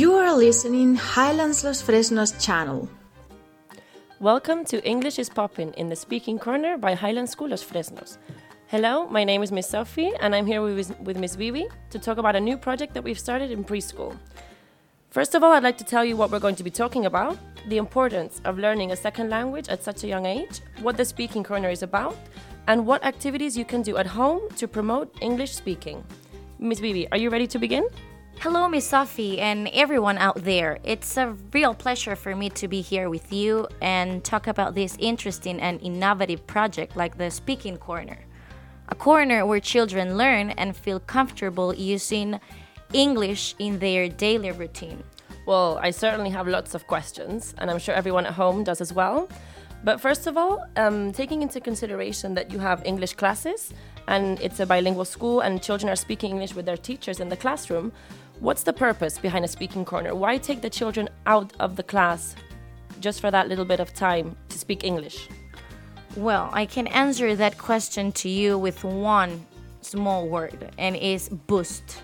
You are listening Highlands Los Fresnos channel. Welcome to English is Poppin' in the Speaking Corner by Highland School Los Fresnos. Hello, my name is Miss Sophie, and I'm here with, with Miss Vivi to talk about a new project that we've started in preschool. First of all, I'd like to tell you what we're going to be talking about the importance of learning a second language at such a young age, what the Speaking Corner is about, and what activities you can do at home to promote English speaking. Miss Vivi, are you ready to begin? Hello, Miss Sophie, and everyone out there. It's a real pleasure for me to be here with you and talk about this interesting and innovative project like the Speaking Corner. A corner where children learn and feel comfortable using English in their daily routine. Well, I certainly have lots of questions, and I'm sure everyone at home does as well. But first of all, um, taking into consideration that you have English classes and it's a bilingual school and children are speaking English with their teachers in the classroom, what's the purpose behind a speaking corner? Why take the children out of the class just for that little bit of time to speak English? Well, I can answer that question to you with one small word, and is boost.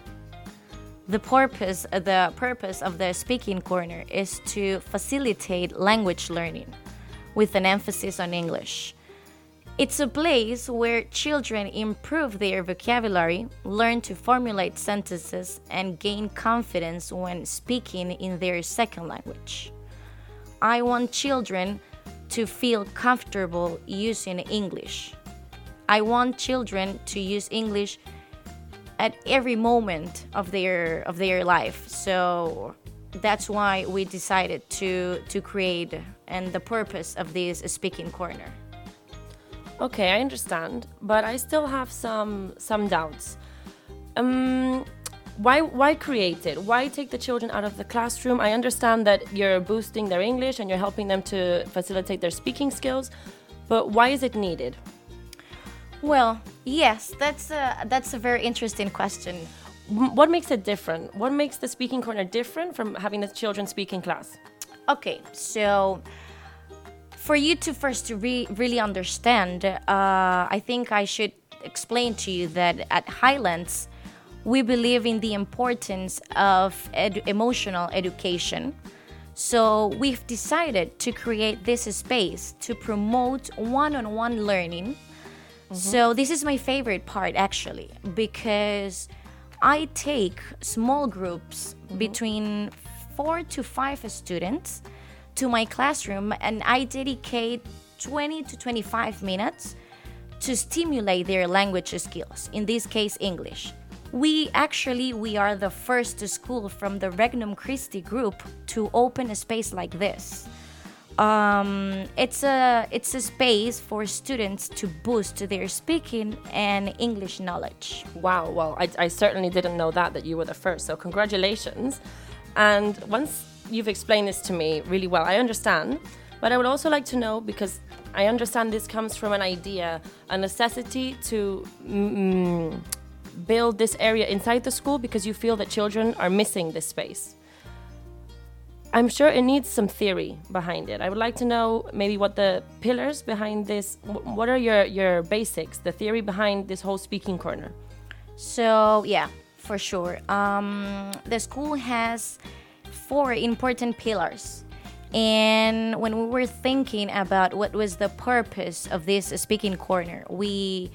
The purpose, the purpose of the speaking corner is to facilitate language learning with an emphasis on English. It's a place where children improve their vocabulary, learn to formulate sentences, and gain confidence when speaking in their second language. I want children to feel comfortable using English. I want children to use English at every moment of their of their life. So that's why we decided to to create and the purpose of this speaking corner. Okay, I understand, but I still have some some doubts. Um, why why create it? Why take the children out of the classroom? I understand that you're boosting their English and you're helping them to facilitate their speaking skills, but why is it needed? Well, yes, that's a that's a very interesting question. What makes it different? What makes the speaking corner different from having the children speak in class? Okay, so for you to first to re- really understand, uh, I think I should explain to you that at Highlands, we believe in the importance of ed- emotional education. So we've decided to create this space to promote one-on-one learning. Mm-hmm. So this is my favorite part actually because I take small groups mm-hmm. between 4 to 5 students to my classroom and I dedicate 20 to 25 minutes to stimulate their language skills, in this case English. We actually we are the first school from the Regnum Christi group to open a space like this. Um, it's a it's a space for students to boost their speaking and English knowledge. Wow, well, I, I certainly didn't know that that you were the first. So congratulations! And once you've explained this to me really well. I understand. But I would also like to know because I understand this comes from an idea, a necessity to mm, build this area inside the school because you feel that children are missing this space. I'm sure it needs some theory behind it. I would like to know maybe what the pillars behind this, what are your, your basics, the theory behind this whole speaking corner? So, yeah, for sure. Um, the school has four important pillars. And when we were thinking about what was the purpose of this speaking corner, we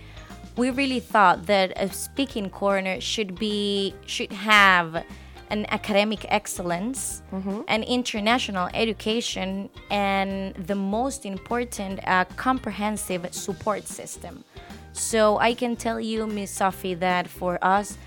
we really thought that a speaking corner should be should have an academic excellence, mm-hmm. an international education, and the most important, a comprehensive support system. So I can tell you, Miss Sophie, that for us,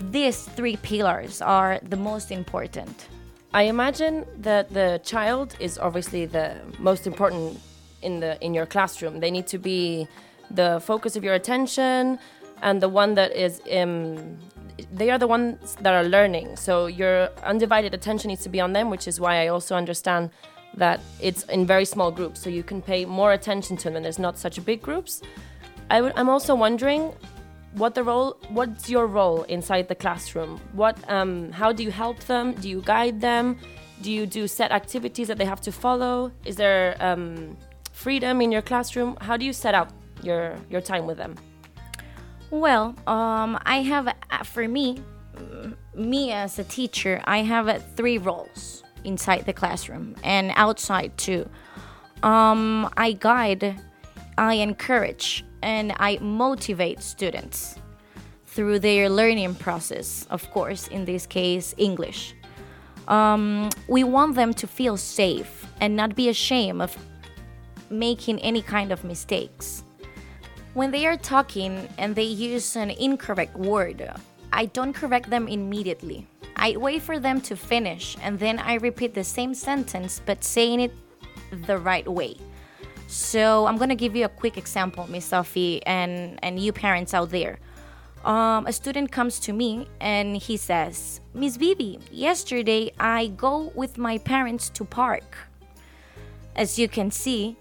these three pillars are the most important. I imagine that the child is obviously the most important in the in your classroom. They need to be the focus of your attention and the one that is um, they are the ones that are learning. So your undivided attention needs to be on them, which is why I also understand that it's in very small groups, so you can pay more attention to them. And There's not such big groups. i w- I'm also wondering what the role what's your role inside the classroom? What um, how do you help them? Do you guide them? Do you do set activities that they have to follow? Is there um, freedom in your classroom? How do you set up your your time with them? Well um, i have uh, for me me as a teacher, I have uh, three roles inside the classroom and outside too. Um, I guide, I encourage, and I motivate students through their learning process, of course, in this case, English. Um, we want them to feel safe and not be ashamed of making any kind of mistakes. When they are talking and they use an incorrect word, I don't correct them immediately. I wait for them to finish and then I repeat the same sentence but saying it the right way. So I'm gonna give you a quick example, Miss Sophie, and and you parents out there. Um, a student comes to me and he says, Miss Bibi, yesterday I go with my parents to park. As you can see,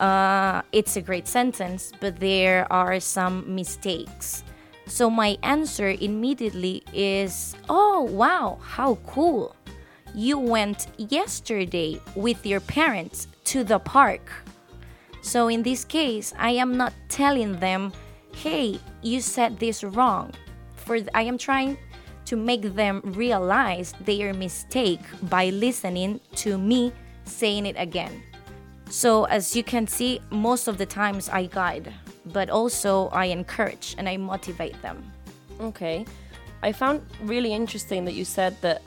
uh, it's a great sentence, but there are some mistakes. So my answer immediately is, Oh, wow, how cool! You went yesterday with your parents to the park. So in this case, I am not telling them, Hey, you said this wrong. For I am trying to make them realize their mistake by listening to me saying it again. So, as you can see, most of the times I guide, but also I encourage and I motivate them. Okay. I found really interesting that you said that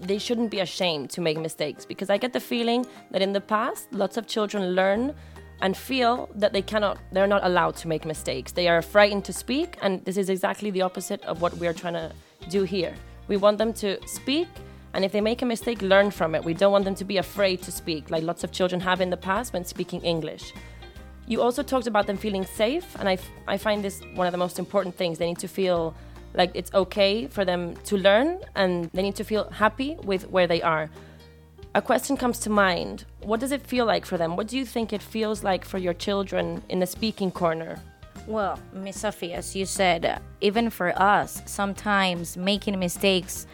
they shouldn't be ashamed to make mistakes because I get the feeling that in the past, lots of children learn and feel that they cannot, they're not allowed to make mistakes. They are frightened to speak, and this is exactly the opposite of what we're trying to do here. We want them to speak and if they make a mistake, learn from it. We don't want them to be afraid to speak, like lots of children have in the past when speaking English. You also talked about them feeling safe, and I, I find this one of the most important things. They need to feel like it's okay for them to learn, and they need to feel happy with where they are. A question comes to mind What does it feel like for them? What do you think it feels like for your children in the speaking corner? Well, Miss Sophie, as you said, even for us, sometimes making mistakes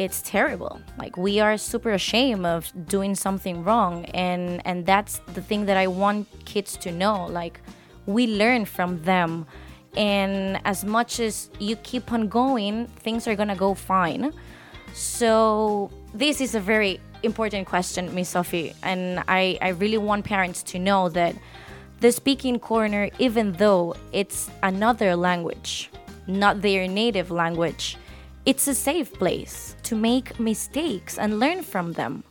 it's terrible like we are super ashamed of doing something wrong and and that's the thing that i want kids to know like we learn from them and as much as you keep on going things are gonna go fine so this is a very important question miss sophie and i i really want parents to know that the speaking corner even though it's another language not their native language it's a safe place to make mistakes and learn from them.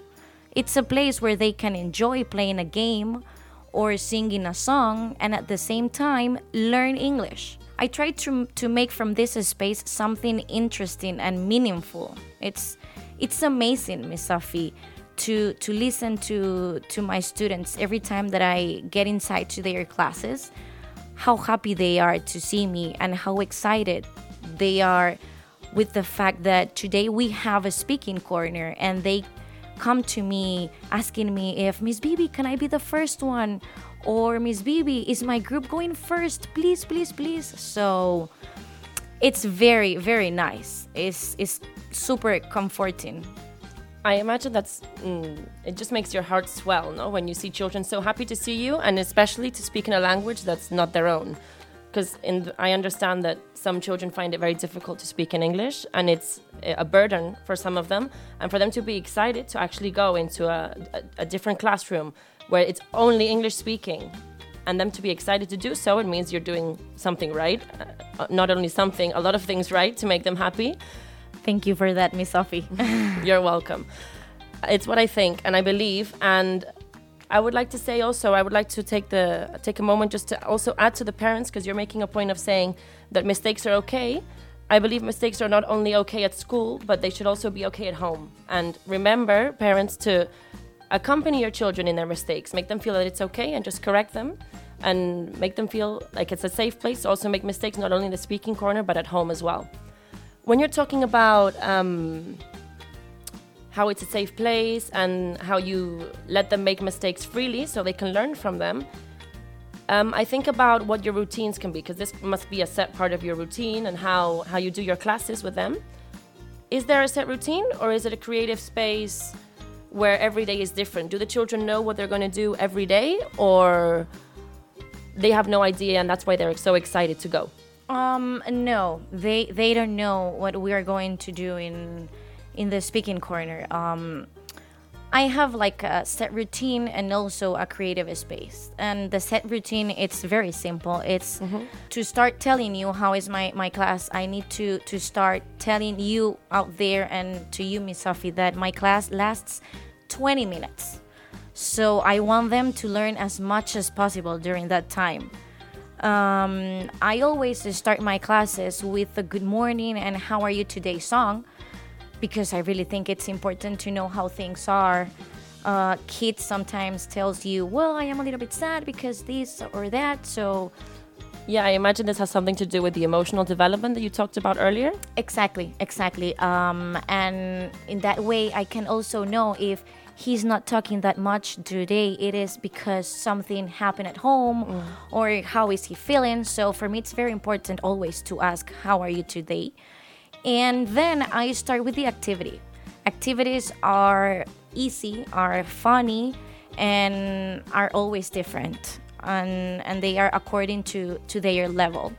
It's a place where they can enjoy playing a game or singing a song and at the same time learn English. I try to, to make from this space something interesting and meaningful. It's it's amazing, Miss Sophie, to to listen to to my students every time that I get inside to their classes, how happy they are to see me and how excited they are with the fact that today we have a speaking corner and they come to me asking me if Miss Bibi, can I be the first one? Or Miss Bibi, is my group going first? Please, please, please. So it's very, very nice. It's, it's super comforting. I imagine that's mm, it just makes your heart swell, no? When you see children so happy to see you, and especially to speak in a language that's not their own because I understand that some children find it very difficult to speak in English and it's a burden for some of them. And for them to be excited to actually go into a, a, a different classroom where it's only English speaking and them to be excited to do so, it means you're doing something right. Uh, not only something, a lot of things right to make them happy. Thank you for that, Miss Sophie. you're welcome. It's what I think and I believe. And I would like to say also, I would like to take the take a moment just to also add to the parents because you're making a point of saying that mistakes are okay. I believe mistakes are not only okay at school, but they should also be okay at home. And remember, parents, to accompany your children in their mistakes, make them feel that it's okay, and just correct them, and make them feel like it's a safe place also make mistakes not only in the speaking corner but at home as well. When you're talking about um, how it's a safe place and how you let them make mistakes freely so they can learn from them. Um, I think about what your routines can be because this must be a set part of your routine and how, how you do your classes with them. Is there a set routine or is it a creative space where every day is different? Do the children know what they're going to do every day or they have no idea and that's why they're so excited to go? Um, no, they they don't know what we are going to do in in the speaking corner. Um, I have like a set routine and also a creative space. And the set routine it's very simple. It's to start telling you how is my my class. I need to to start telling you out there and to you, Miss Sophie, that my class lasts 20 minutes. So I want them to learn as much as possible during that time. Um, I always start my classes with a good morning and how are you today song because I really think it's important to know how things are. Uh, kids sometimes tells you, well, I am a little bit sad because this or that. So Yeah, I imagine this has something to do with the emotional development that you talked about earlier. Exactly, exactly. Um, and in that way, I can also know if he's not talking that much today, it is because something happened at home mm. or how is he feeling. So for me, it's very important always to ask, How are you today? And then I start with the activity. Activities are easy, are funny, and are always different. And, and they are according to, to their level.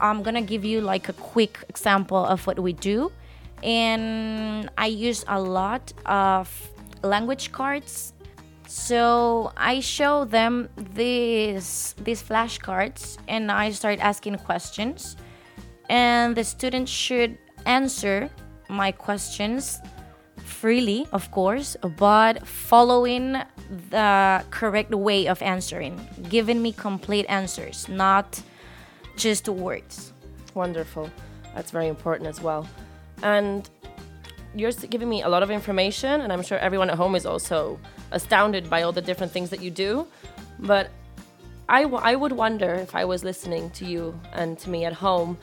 I'm gonna give you like a quick example of what we do. And I use a lot of language cards. So I show them these these flashcards and I start asking questions. And the students should answer my questions freely, of course, but following the correct way of answering, giving me complete answers, not just words. Wonderful. That's very important as well. And you're giving me a lot of information, and I'm sure everyone at home is also astounded by all the different things that you do. But I, I would wonder if I was listening to you and to me at home,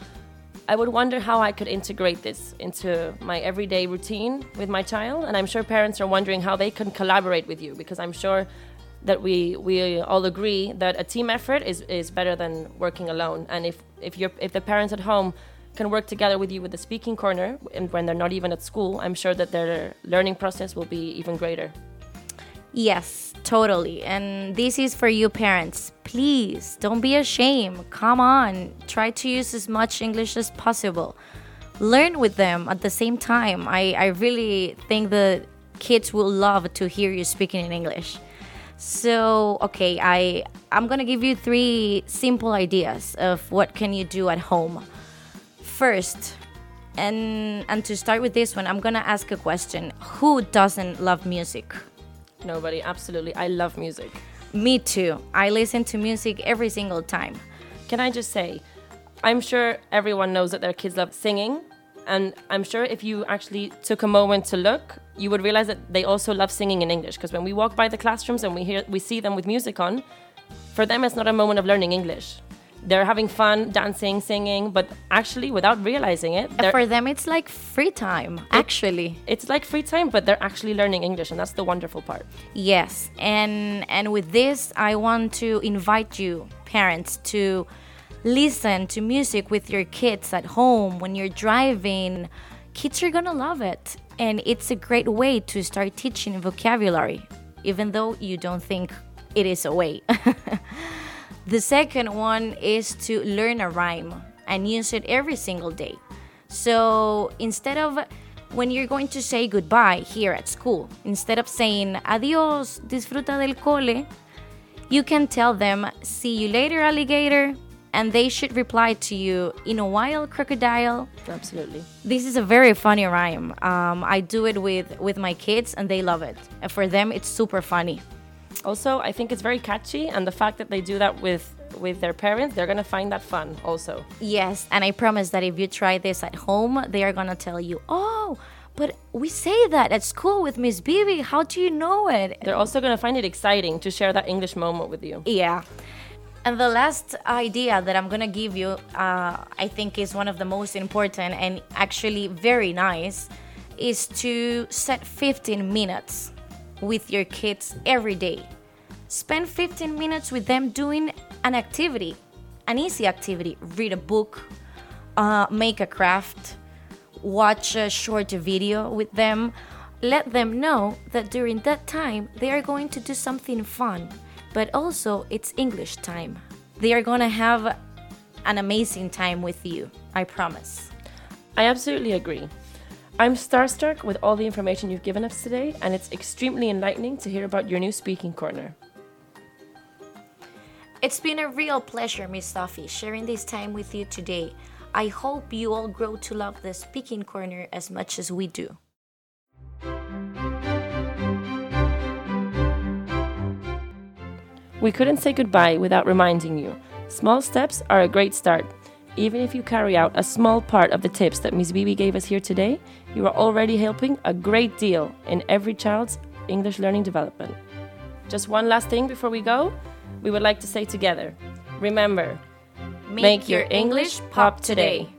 I would wonder how I could integrate this into my everyday routine with my child. And I'm sure parents are wondering how they can collaborate with you because I'm sure that we we all agree that a team effort is, is better than working alone. And if if you're if the parents at home can work together with you with the speaking corner and when they're not even at school, I'm sure that their learning process will be even greater. Yes, totally. And this is for you parents. Please don't be ashamed. Come on. Try to use as much English as possible. Learn with them at the same time. I, I really think the kids will love to hear you speaking in English. So, okay, I I'm to give you three simple ideas of what can you do at home. First, and and to start with this one, I'm going to ask a question. Who doesn't love music? Nobody, absolutely. I love music. Me too. I listen to music every single time. Can I just say, I'm sure everyone knows that their kids love singing. And I'm sure if you actually took a moment to look, you would realize that they also love singing in English. Because when we walk by the classrooms and we hear, we see them with music on, for them it's not a moment of learning English. They're having fun, dancing, singing, but actually, without realizing it, For them, it's like free time, actually. it's like free time, but they're actually learning English, and that's the wonderful part. Yes, and and with this, I want to invite you, parents, to listen to music with your kids at home when you're driving. Kids are gonna love it, and it's a great way to start teaching vocabulary, even though you don't think it is a way. the second one is to learn a rhyme and use it every single day. So instead of when you're going to say goodbye here at school, instead of saying adios, disfruta del cole, you can tell them see you later, alligator, and they should reply to you in a while, crocodile. Absolutely. This is a very funny rhyme. Um, I do it with with my kids, and they love it. And for them, it's super funny. Also, I think it's very catchy, and the fact that they do that with with their parents, they're gonna find that fun. Also, Yes, and I promise that if you try this at home, they are gonna tell you, "Oh, but we say that at school with Miss Bibi. How do you know it?" they're also gonna find it exciting to share that English moment with you. Yeah. And the last idea that I'm gonna give you, uh, I think is one of the most important and actually very nice, is to set 15 minutes with your kids every day. Spend 15 minutes with them doing an activity, an easy activity. Read a book, uh, make a craft, watch a short video with them. Let them know that during that time they are going to do something fun, but also it's English time. They are going to have an amazing time with you. I promise. I absolutely agree. I'm starstruck with all the information you've given us today, and it's extremely enlightening to hear about your new speaking corner. It's been a real pleasure, Miss Sophie, sharing this time with you today. I hope you all grow to love the speaking corner as much as we do. We couldn't say goodbye without reminding you small steps are a great start. Even if you carry out a small part of the tips that Ms. Bibi gave us here today, you are already helping a great deal in every child's English learning development. Just one last thing before we go, we would like to say together remember, make, make your English pop today.